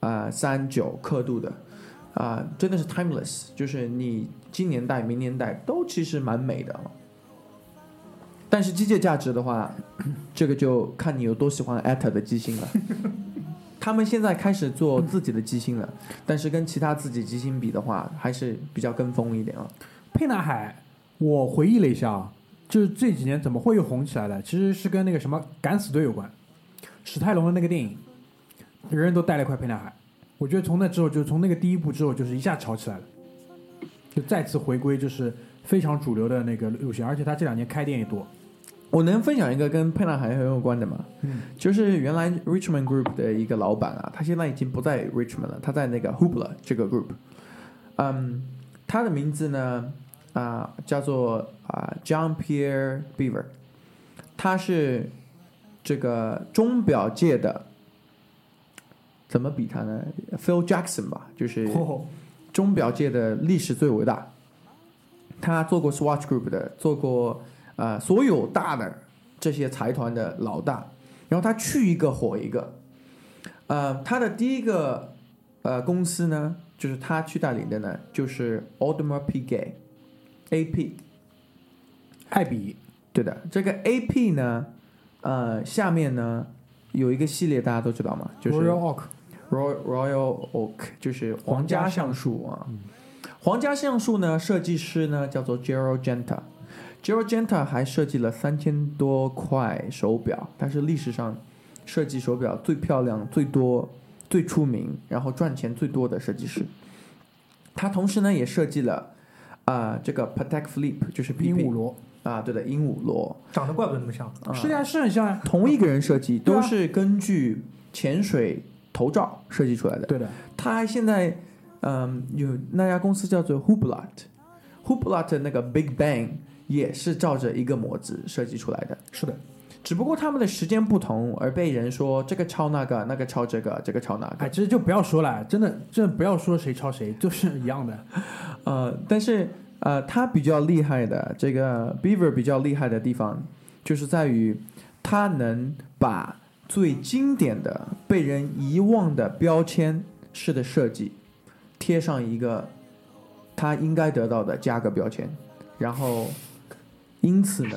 啊三九刻度的啊、真的是 timeless，就是你今年戴、明年戴都其实蛮美的。但是机械价值的话，这个就看你有多喜欢 ATA 的机芯了。他们现在开始做自己的机芯了，但是跟其他自己机芯比的话，还是比较跟风一点啊。沛纳海，我回忆了一下啊，就是这几年怎么会又红起来了？其实是跟那个什么敢死队有关，史泰龙的那个电影，人人都带了一块沛纳海。我觉得从那之后，就从那个第一部之后，就是一下炒起来了，就再次回归就是非常主流的那个路线，而且他这两年开店也多。我能分享一个跟沛纳海很有关的吗？嗯，就是原来 Richmond Group 的一个老板啊，他现在已经不在 Richmond 了，他在那个 Hubler 这个 group。嗯，他的名字呢啊、叫做啊、John Pierre Beaver，他是这个钟表界的怎么比他呢？Phil Jackson 吧，就是哦，钟表界的历史最伟大。他做过 Swatch Group 的，做过呃所有大的这些财团的老大，然后他去一个火一个。呃，他的第一个呃公司呢，就是他去带领的呢，就是 Audemars Piguet，AP。艾比对的，这个 AP 呢，呃，下面呢有一个系列大家都知道嘛，就是 Royal Oak，Royal Royal Oak 就是皇家橡树啊。皇家橡树呢，设计师呢叫做 Gerald Genta。Gerald Genta 还设计了三千多块手表，它是历史上设计手表最漂亮、最多、最出名，然后赚钱最多的设计师。他同时呢也设计了啊、这个 Patek Philippe，就是鹦鹉螺，啊，对的，鹦鹉螺。长得怪不得那么像。啊是呀，是很像呀。同一个人设计，都是根据潜水头罩设计出来的。对的，他还现在嗯有那家公司叫做 Hublot，Hublot 那个 Big Bang 也是照着一个模子设计出来的，是的。只不过他们的时间不同，而被人说这个抄那个，那个抄这个，这个抄那个哎，个。其实就不要说了，真的，真的不要说谁抄谁，就是一样的。(laughs) 呃，但是呃，他比较厉害的这个 Beaver 比较厉害的地方，就是在于他能把最经典的被人遗忘的标签式的设计贴上一个他应该得到的价格标签，然后因此呢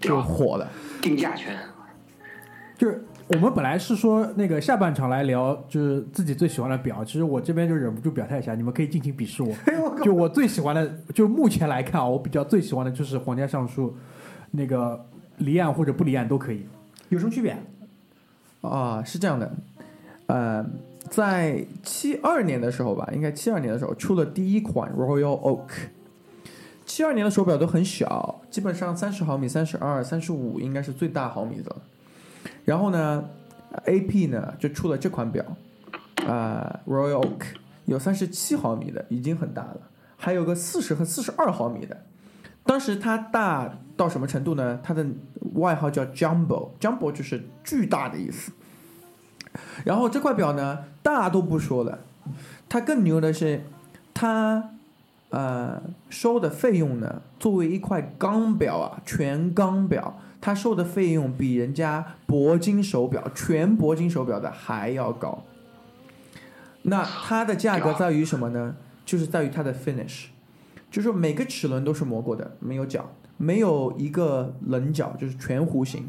就火了。定价权。就是我们本来是说那个下半场来聊，就是自己最喜欢的表。其实我这边就忍不住表态一下，你们可以尽情鄙视我。(laughs) 就我最喜欢的，就目前来看啊，我比较最喜欢的就是皇家橡树，那个离岸或者不离岸都可以。有什么区别？啊，是这样的，呃，在七二年的时候吧，应该七二年的时候出了第一款 Royal Oak。七二年的手表都很小，基本上三十毫米、三十二、三十五应该是最大毫米的。然后呢，AP 呢就出了这款表，啊、r o y a l Oak 有三十七毫米的，已经很大了，还有个四十和四十二毫米的。当时它大到什么程度呢？它的外号叫 Jumbo，Jumbo 就是巨大的意思。然后这块表呢，大都不说了，它更牛的是，它呃收的费用呢，作为一块钢表啊，全钢表，它收的费用比人家铂金手表全铂金手表的还要高。那它的价格在于什么呢？就是在于它的 finish，就是每个齿轮都是磨过的，没有角，没有一个棱角，就是全弧形。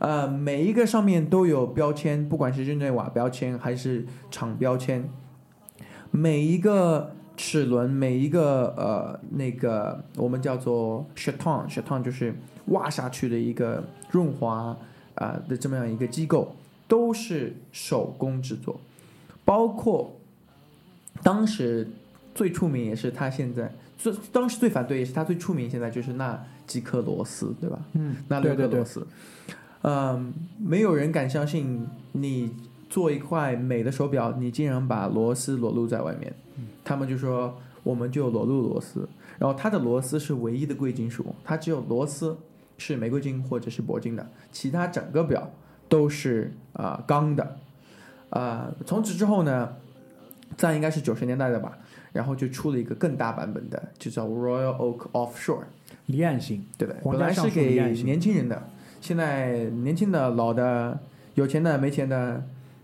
呃，每一个上面都有标签，不管是日内瓦标签还是厂标签，每一个齿轮，每一个呃那个我们叫做 s h a t o n s h a t o n 就是挖下去的一个润滑啊、的这么样一个机构，都是手工制作，包括当时最出名也是他现在最当时最反对也是他最出名，现在就是那几颗螺丝，对吧？嗯，那六颗螺丝。嗯，没有人敢相信你做一块美的手表，你竟然把螺丝裸露在外面。他们就说我们就裸露螺丝，然后它的螺丝是唯一的贵金属，它只有螺丝是玫瑰金或者是铂金的，其他整个表都是啊、钢的。啊、从此之后呢，在应该是九十年代的吧，然后就出了一个更大版本的，就叫 Royal Oak Offshore。离岸型，对的，本来是给年轻人的，现在年轻的、老的、有钱的、没钱的，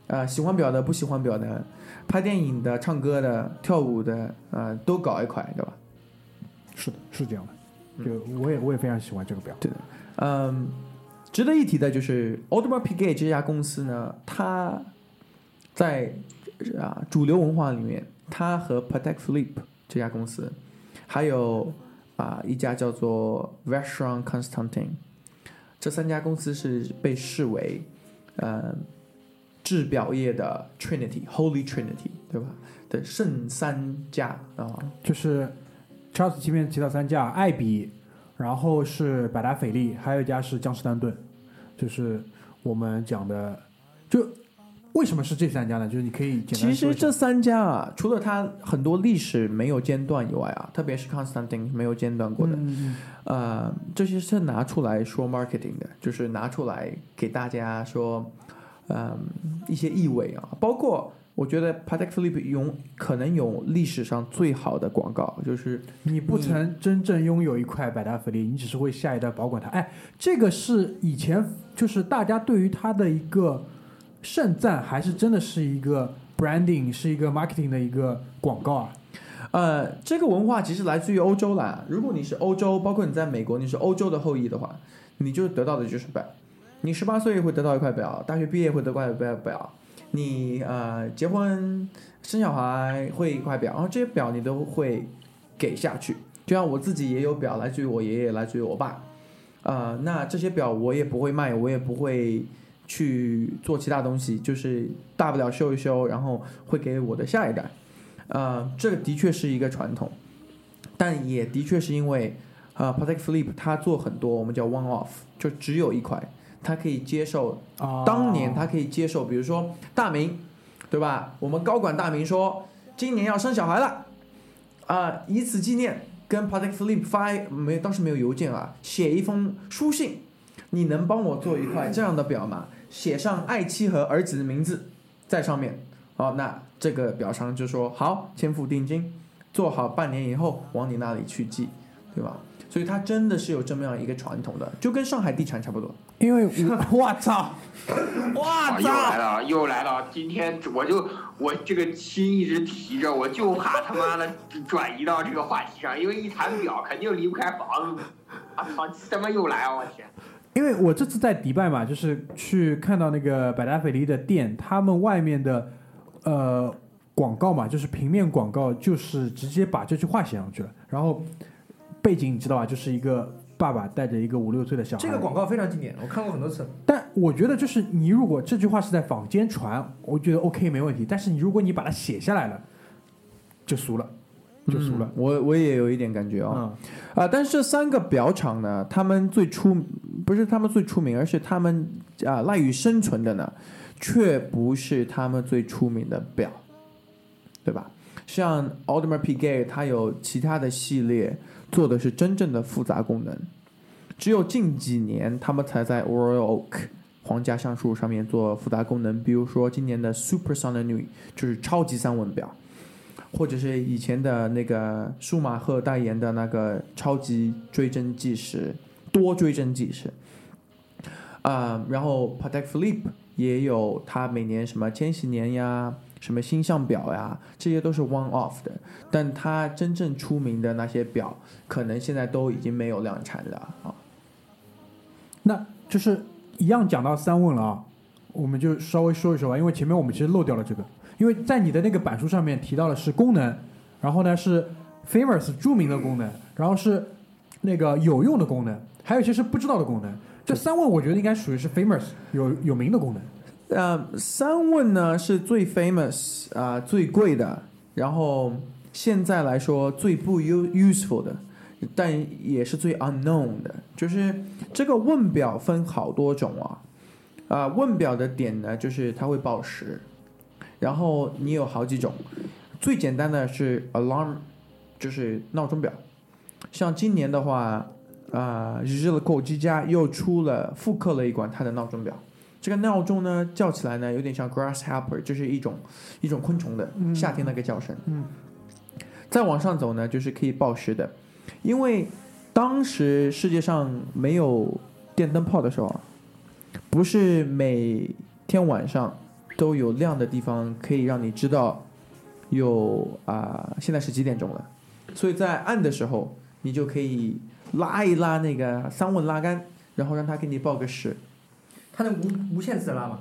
呃，喜欢表的、不喜欢表的，拍电影的、唱歌的、跳舞的，呃，都搞一块，对吧？是的，是这样的。就我也我也非常喜欢这个表。对的嗯，值得一提的就是 Audemars Piguet 这家公司呢，它在啊主流文化里面，它和 Patek Philippe 这家公司，还有啊一家叫做 Vacheron Constantin，这三家公司是被视为呃制表业的 Trinity Holy Trinity，对吧？的圣三家啊，就是 Charles 前面提到三家，艾比，然后是百达翡丽，还有一家是江诗丹顿，就是我们讲的，就为什么是这三家呢？就是你可以简单其实这三家啊，除了它很多历史没有间断以外啊，特别是 Constantine 没有间断过的，嗯这些是拿出来说 marketing 的，就是拿出来给大家说，嗯、一些意味啊，包括我觉得 Patek Philippe 有可能有历史上最好的广告，就是你不曾真正拥有一块百达翡丽，你只是为下一代保管它。哎，这个是以前就是大家对于它的一个盛赞，还是真的是一个 branding，是一个 marketing 的一个广告啊？呃，这个文化其实来自于欧洲啦。如果你是欧洲，包括你在美国，你是欧洲的后裔的话，你就得到的就是表。你十八岁会得到一块表，大学毕业会得到一块表，你呃结婚生小孩会一块表，然后这些表你都会给下去。就像我自己也有表，来自于我爷爷，来自于我爸。啊、那这些表我也不会卖，我也不会去做其他东西，就是大不了修一修，然后会给我的下一代。呃，这个的确是一个传统，但也的确是因为呃，Patek Philippe 它做很多我们叫 one off，就只有一块，它可以接受啊当年他可以接受，比如说大明，对吧？我们高管大明说今年要生小孩了，啊、以此纪念，跟 Patek Philippe 发一没当时没有邮件啊，写一封书信，你能帮我做一块这样的表吗？写上爱妻和儿子的名字在上面，哦，那这个表商就说好，先付定金，做好半年以后往你那里去寄，对吧？所以他真的是有这么样一个传统的，就跟上海地产差不多。因为我 (laughs) 我操，我啊，又来操，了，又来了！今天我就我这个心一直提着，我就怕他妈的转移到这个话题上，因为一谈表肯定离不开房子。啊操，他妈又来啊！我天！因为我这次在迪拜嘛，就是去看到那个百达翡丽的店，他们外面的呃广告嘛，就是平面广告，就是直接把这句话写上去了，然后背景你知道吧，就是一个爸爸带着一个五六岁的小孩。这个广告非常经典，我看过很多次。但我觉得就是你如果这句话是在坊间传，我觉得 OK 没问题。但是你如果你把它写下来了，就俗了，就输了嗯。我我也有一点感觉哦。嗯，啊，但是这三个表厂呢，他们最出不是他们最出名，而是他们啊赖以生存的呢，却不是他们最出名的表，对吧？像 Audemars Piguet，它有其他的系列做的是真正的复杂功能，只有近几年他们才在 Royal Oak 皇家橡树上面做复杂功能，比如说今年的 Super s o n n u 就是超级三文表。或者是以前的那个舒马赫代言的那个超级追针计时，多追针计时，啊、然后 Patek Philippe 也有它每年什么千禧年呀，什么星象表呀，这些都是 one off 的，但它真正出名的那些表，可能现在都已经没有量产了啊。那就是一样讲到三问了啊，我们就稍微说一说吧，因为前面我们其实漏掉了这个，因为在你的那个板书上面提到的是功能，然后呢是 famous 著名的功能，然后是那个有用的功能，还有一些是不知道的功能。这三问我觉得应该属于是 famous 有有名的功能。呃，三问呢是最 famous 啊、最贵的，然后现在来说最不 u useful 的，但也是最 unknown 的。就是这个问表分好多种啊，啊、问表的点呢就是它会报时，然后你有好几种，最简单的是 alarm，就是闹钟表，像今年的话。啊、日日的购机家又出了复刻了一款它的闹钟表，这个闹钟呢叫起来呢有点像 grasshopper，就是一种一种昆虫的嗯。夏天那个叫声。嗯，再往上走呢，就是可以报时的，因为当时世界上没有电灯泡的时候啊，不是每天晚上都有亮的地方可以让你知道有啊、现在是几点钟了，所以在暗的时候，你就可以拉一拉那个三问拉杆，然后让它给你报个时。它能无无限次拉吗？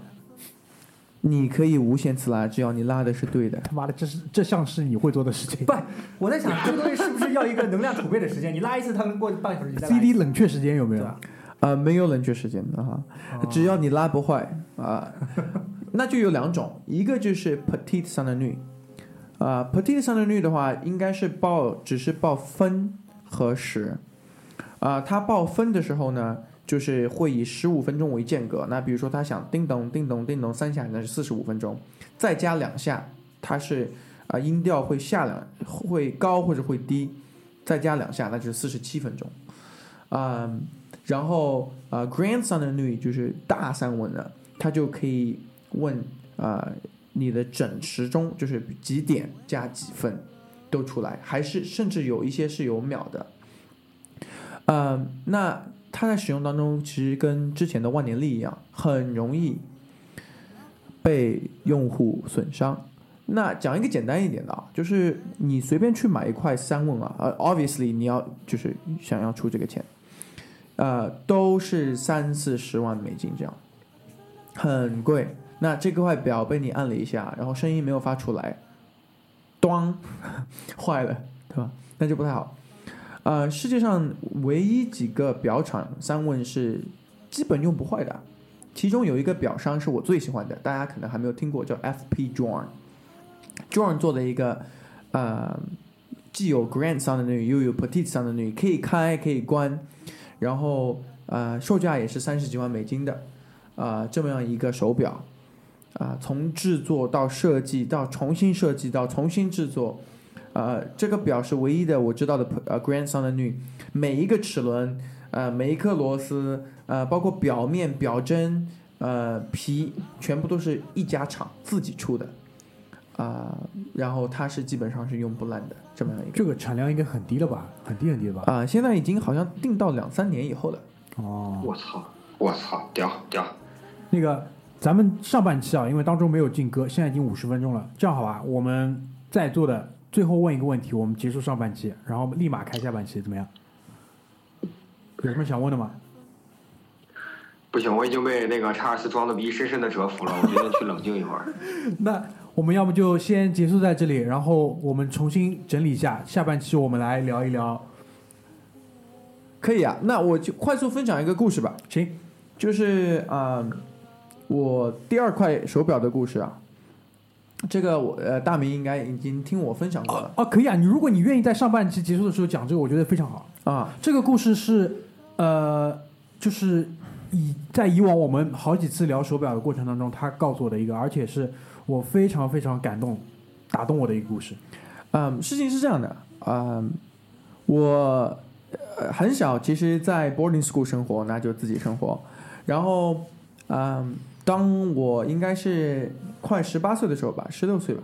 你可以无限次拉，只要你拉的是对的。他妈的，这是这像是你会做的事情。不，我在想这个东西是不是要一个能量储备的时间？你拉一次，它能过半个小时，CD 冷却时间有没有对吧？？啊、没有冷却时间的哈，哦只要你拉不坏啊、那就有两种，一个就是 petite s a n a n u 啊，petite s a n a n u 的话，应该是报只是报分和时，啊、它报分的时候呢，就是会以十五分钟为间隔。那比如说他想叮咚叮咚叮咚三下，那是四十五分钟，再加两下，它是啊、音调会下两会高或者会低，再加两下，那就是四十七分钟，啊、然后呃，Grand Son 的 n 就是大三问了，它就可以问啊、你的整时钟就是几点加几分都出来，还是甚至有一些是有秒的。呃，那它在使用当中其实跟之前的万年历一样，很容易被用户损伤。那讲一个简单一点的啊，就是你随便去买一块三问啊，呃，obviously 你要就是想要出这个钱，呃，都是三四十万美金这样，很贵。那这块表被你按了一下，然后声音没有发出来，咣，(laughs) 坏了，对吧？那就不太好。呃，世界上唯一几个表厂三问是基本用不坏的，其中有一个表商是我最喜欢的，大家可能还没有听过，叫 FP John。John 做的一个呃，既有 Grand Sound 的率，又有 Petite Sound 的率，可以开可以关，然后呃，售价也是三十几万美金的，啊、这么样一个手表。啊，从制作到设计到重新设计到重新制作，呃，这个表是唯一的我知道的呃 Grand Sound 的女，每一个齿轮，呃，每一颗螺丝，呃，包括表面、表针，呃，皮，全部都是一家厂自己出的，啊、然后它是基本上是用不烂的这么样一个，这个产量应该很低了吧？很低很低了吧？啊、现在已经好像定到两三年以后了。哦，我操，我操，屌屌！那个咱们上半期啊，因为当中没有进歌，现在已经五十分钟了，这样好吧？我们在座的最后问一个问题，我们结束上半期，然后立马开下半期，怎么样？有什么想问的吗？不行，我已经被那个查尔斯装的逼深深的折服了，我决定去冷静一会儿。(laughs) 那我们要不就先结束在这里，然后我们重新整理一下，下半期我们来聊一聊。可以啊，那我就快速分享一个故事吧。行，就是啊、呃我第二块手表的故事啊，这个我呃大明应该已经听我分享过了哦，可以啊，你如果你愿意在上半期结束的时候讲这个，我觉得非常好。啊。这个故事是呃，就是以在以往我们好几次聊手表的过程当中，他告诉我的一个，而且是我非常非常感动、打动我的一个故事。嗯，事情是这样的，嗯，我呃很小，其实，在 boarding school 生活，那就自己生活。然后，嗯，当我应该是快十八岁的时候吧，十六岁吧，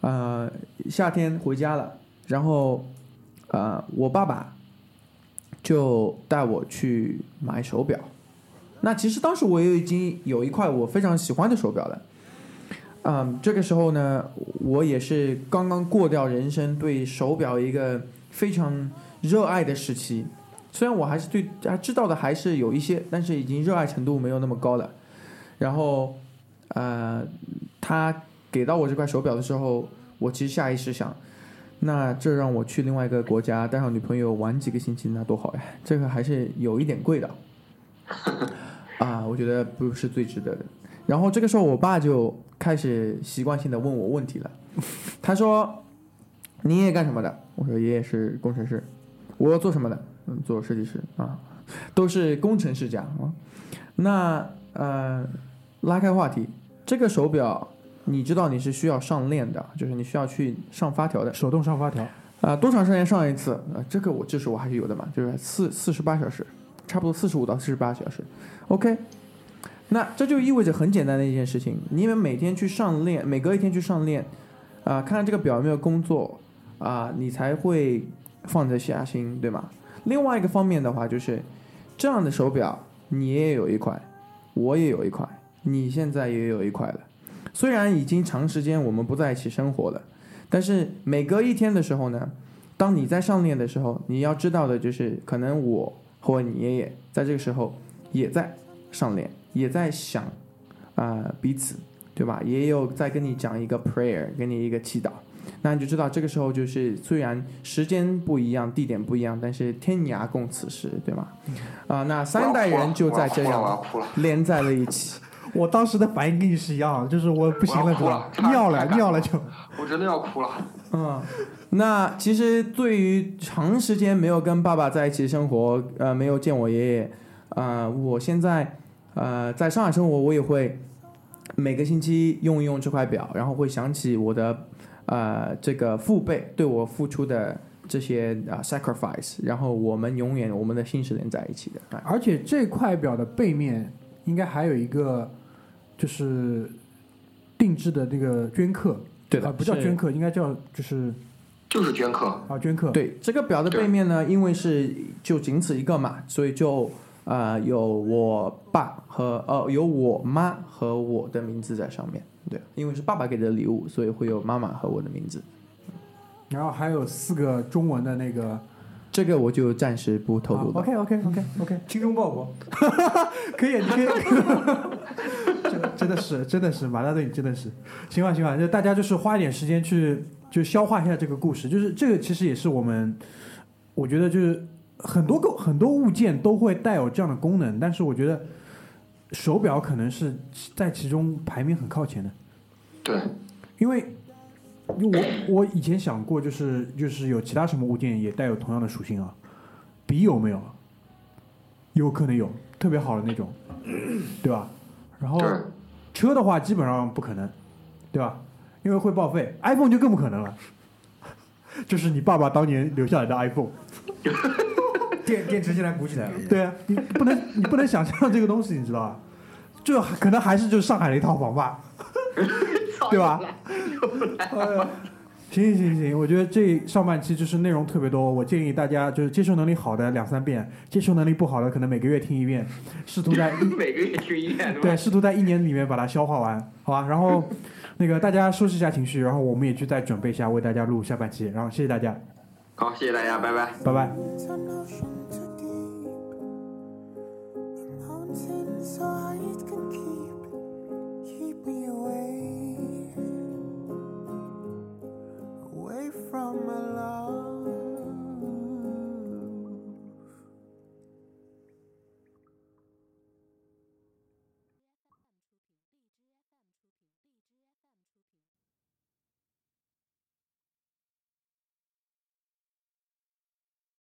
呃，夏天回家了，然后，呃，我爸爸就带我去买手表。那其实当时我也已经有一块我非常喜欢的手表了。嗯，这个时候呢，我也是刚刚过掉人生对手表一个非常热爱的时期。虽然我还是对还知道的还是有一些，但是已经热爱程度没有那么高了。然后，呃，他给到我这块手表的时候，我其实下意识想，那这让我去另外一个国家带上女朋友玩几个星期，那多好呀！这个还是有一点贵的，啊，我觉得不是最值得的。然后这个时候，我爸就开始习惯性的问我问题了。他说：“你爷爷干什么的？”我说：“爷爷是工程师。”我做什么的？嗯，做设计师啊，都是工程师家啊。那呃，拉开话题，这个手表你知道你是需要上链的，就是你需要去上发条的。手动上发条，啊、多长时间上一次？啊、这个我就是我还是有的嘛，就是四四十八小时，差不多四十五到四十八小时。OK，那这就意味着很简单的一件事情，你们每天去上链，每隔一天去上链，啊、看看这个表有没有工作，啊、你才会放得下心，对吗？另外一个方面的话，就是这样的手表，你也有一块，我也有一块，你现在也有一块了。虽然已经长时间我们不在一起生活了。但是每隔一天的时候呢，当你在上链的时候，你要知道的就是，可能我或你爷爷在这个时候也在上链，也在想啊、彼此，对吧？也有在跟你讲一个 prayer，给你一个祈祷。那你就知道这个时候就是虽然时间不一样，地点不一样，但是天涯共此时，对吗？啊、那三代人就在这样，连在了一起。我当时的反应跟你是一样的，就是我不行了，哭了是吧？尿了，尿了就。我真的要哭了。嗯，那其实对于长时间没有跟爸爸在一起生活，呃，没有见我爷爷，呃，我现在呃在上海生活，我也会每个星期用一用这块表，然后会想起我的呃这个父辈对我付出的这些啊、sacrifice，然后我们永远我们的心是连在一起的。哎而且这块表的背面应该还有一个，就是定制的那个镌刻，对的啊，不叫镌刻，应该叫就是就是镌刻，啊镌刻。，对这个表的背面呢，因为是就仅此一个嘛，所以就呃有我爸和呃有我妈和我的名字在上面。对，因为是爸爸给的礼物，所以会有妈妈和我的名字。然后还有四个中文的那个。这个我就暂时不透露了。OK OK OK OK，精忠报国，(laughs) 可以，你可以。真的是真的是马大队，你真的是行吧行吧，就大家就是花一点时间去就消化一下这个故事，就是这个其实也是我们我觉得就是很多个很多物件都会带有这样的功能，但是我觉得手表可能是在其中排名很靠前的，对，因为因为我我以前想过，就是就是有其他什么物件也带有同样的属性啊，笔有没有？有可能有，特别好的那种，对吧？然后，车的话基本上不可能，对吧？因为会报废，iPhone 就更不可能了。(laughs) 就是你爸爸当年留下来的 iPhone，(laughs) 电电池现在鼓起来了。对啊，你不能你不能想象这个东西，你知道吧？就可能还是就是上海的一套房吧，(laughs) 对吧？行行行，我觉得这上半期就是内容特别多，我建议大家就是接受能力好的两三遍，接受能力不好的可能每个月听一遍，试图在 (laughs) 每个月听一遍，对，试图在一年里面把它消化完，好吧？然后那个大家收拾一下情绪，然后我们也去再准备一下为大家录下半期，然后谢谢大家，好，谢谢大家，拜拜。拜拜。my love.